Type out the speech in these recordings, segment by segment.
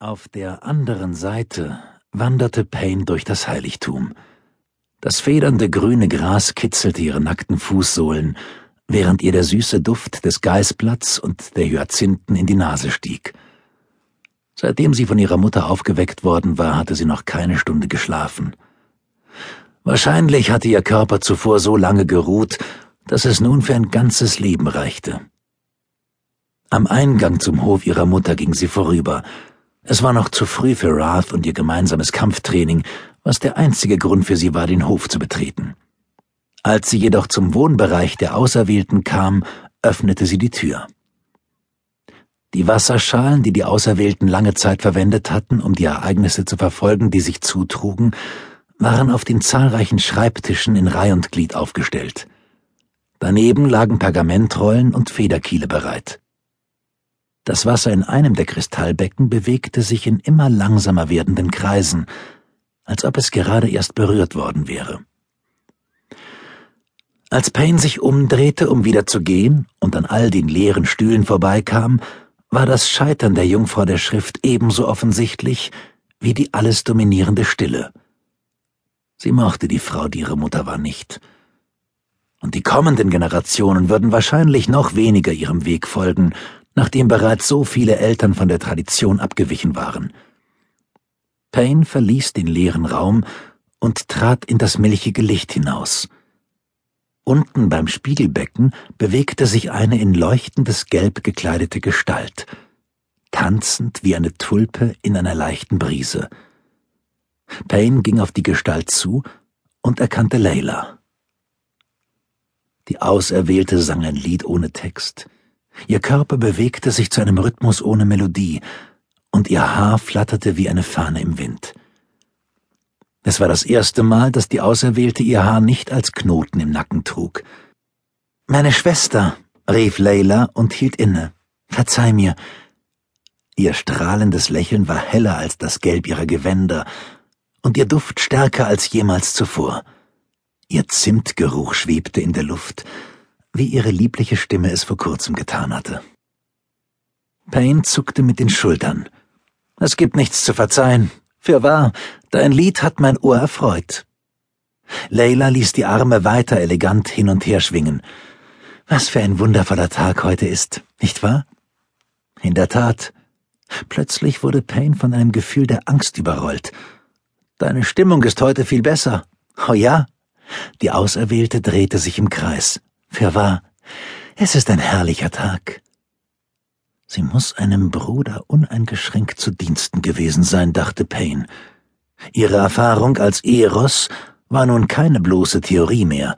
Auf der anderen Seite wanderte Payne durch das Heiligtum. Das federnde grüne Gras kitzelte ihre nackten Fußsohlen, während ihr der süße Duft des Geißblatts und der Hyazinthen in die Nase stieg. Seitdem sie von ihrer Mutter aufgeweckt worden war, hatte sie noch keine Stunde geschlafen. Wahrscheinlich hatte ihr Körper zuvor so lange geruht, dass es nun für ein ganzes Leben reichte. Am Eingang zum Hof ihrer Mutter ging sie vorüber, es war noch zu früh für Rath und ihr gemeinsames Kampftraining, was der einzige Grund für sie war, den Hof zu betreten. Als sie jedoch zum Wohnbereich der Auserwählten kam, öffnete sie die Tür. Die Wasserschalen, die die Auserwählten lange Zeit verwendet hatten, um die Ereignisse zu verfolgen, die sich zutrugen, waren auf den zahlreichen Schreibtischen in Reih und Glied aufgestellt. Daneben lagen Pergamentrollen und Federkiele bereit. Das Wasser in einem der Kristallbecken bewegte sich in immer langsamer werdenden Kreisen, als ob es gerade erst berührt worden wäre. Als Payne sich umdrehte, um wieder zu gehen und an all den leeren Stühlen vorbeikam, war das Scheitern der Jungfrau der Schrift ebenso offensichtlich wie die alles dominierende Stille. Sie mochte die Frau, die ihre Mutter war, nicht. Und die kommenden Generationen würden wahrscheinlich noch weniger ihrem Weg folgen, nachdem bereits so viele Eltern von der Tradition abgewichen waren. Payne verließ den leeren Raum und trat in das milchige Licht hinaus. Unten beim Spiegelbecken bewegte sich eine in leuchtendes Gelb gekleidete Gestalt, tanzend wie eine Tulpe in einer leichten Brise. Payne ging auf die Gestalt zu und erkannte Layla. Die Auserwählte sang ein Lied ohne Text. Ihr Körper bewegte sich zu einem Rhythmus ohne Melodie, und ihr Haar flatterte wie eine Fahne im Wind. Es war das erste Mal, dass die Auserwählte ihr Haar nicht als Knoten im Nacken trug. Meine Schwester, rief Leila und hielt inne. Verzeih mir. Ihr strahlendes Lächeln war heller als das Gelb ihrer Gewänder und ihr Duft stärker als jemals zuvor. Ihr Zimtgeruch schwebte in der Luft, wie ihre liebliche Stimme es vor kurzem getan hatte. Payne zuckte mit den Schultern. Es gibt nichts zu verzeihen. Fürwahr, dein Lied hat mein Ohr erfreut. Leila ließ die Arme weiter elegant hin und her schwingen. Was für ein wundervoller Tag heute ist, nicht wahr? In der Tat. Plötzlich wurde Payne von einem Gefühl der Angst überrollt. Deine Stimmung ist heute viel besser. Oh ja? Die Auserwählte drehte sich im Kreis. Fürwahr, es ist ein herrlicher Tag. Sie muss einem Bruder uneingeschränkt zu Diensten gewesen sein, dachte Payne. Ihre Erfahrung als Eros war nun keine bloße Theorie mehr.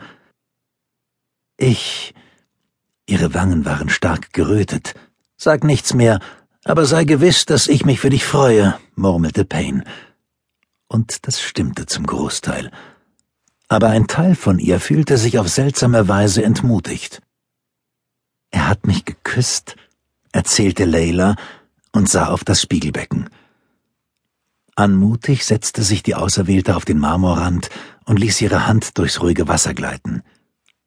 Ich. Ihre Wangen waren stark gerötet. Sag nichts mehr, aber sei gewiss, dass ich mich für dich freue, murmelte Payne. Und das stimmte zum Großteil aber ein Teil von ihr fühlte sich auf seltsame Weise entmutigt. Er hat mich geküsst, erzählte Leila und sah auf das Spiegelbecken. Anmutig setzte sich die Auserwählte auf den Marmorrand und ließ ihre Hand durchs ruhige Wasser gleiten.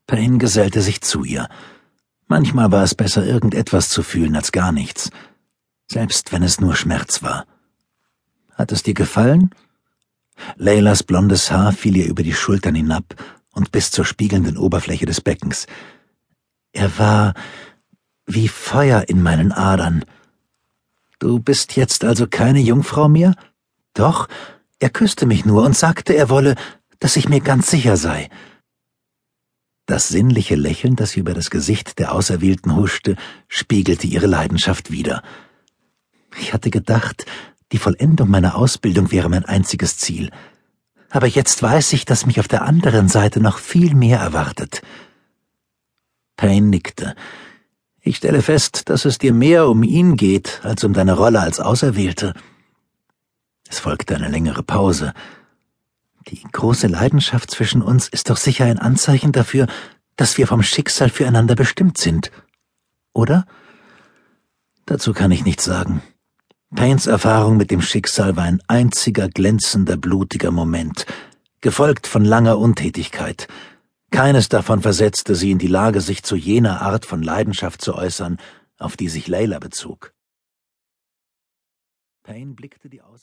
Payne gesellte sich zu ihr. Manchmal war es besser, irgendetwas zu fühlen als gar nichts, selbst wenn es nur Schmerz war. Hat es dir gefallen? Leylas blondes Haar fiel ihr über die Schultern hinab und bis zur spiegelnden Oberfläche des Beckens. Er war wie Feuer in meinen Adern. Du bist jetzt also keine Jungfrau mehr? Doch, er küsste mich nur und sagte, er wolle, dass ich mir ganz sicher sei. Das sinnliche Lächeln, das über das Gesicht der Auserwählten huschte, spiegelte ihre Leidenschaft wider. Ich hatte gedacht, die Vollendung meiner Ausbildung wäre mein einziges Ziel. Aber jetzt weiß ich, dass mich auf der anderen Seite noch viel mehr erwartet. Payne nickte. Ich stelle fest, dass es dir mehr um ihn geht, als um deine Rolle als Auserwählte. Es folgte eine längere Pause. Die große Leidenschaft zwischen uns ist doch sicher ein Anzeichen dafür, dass wir vom Schicksal füreinander bestimmt sind. Oder? Dazu kann ich nichts sagen. Paynes Erfahrung mit dem Schicksal war ein einziger glänzender, blutiger Moment, gefolgt von langer Untätigkeit. Keines davon versetzte sie in die Lage, sich zu jener Art von Leidenschaft zu äußern, auf die sich Leila bezog. Payne blickte die Außer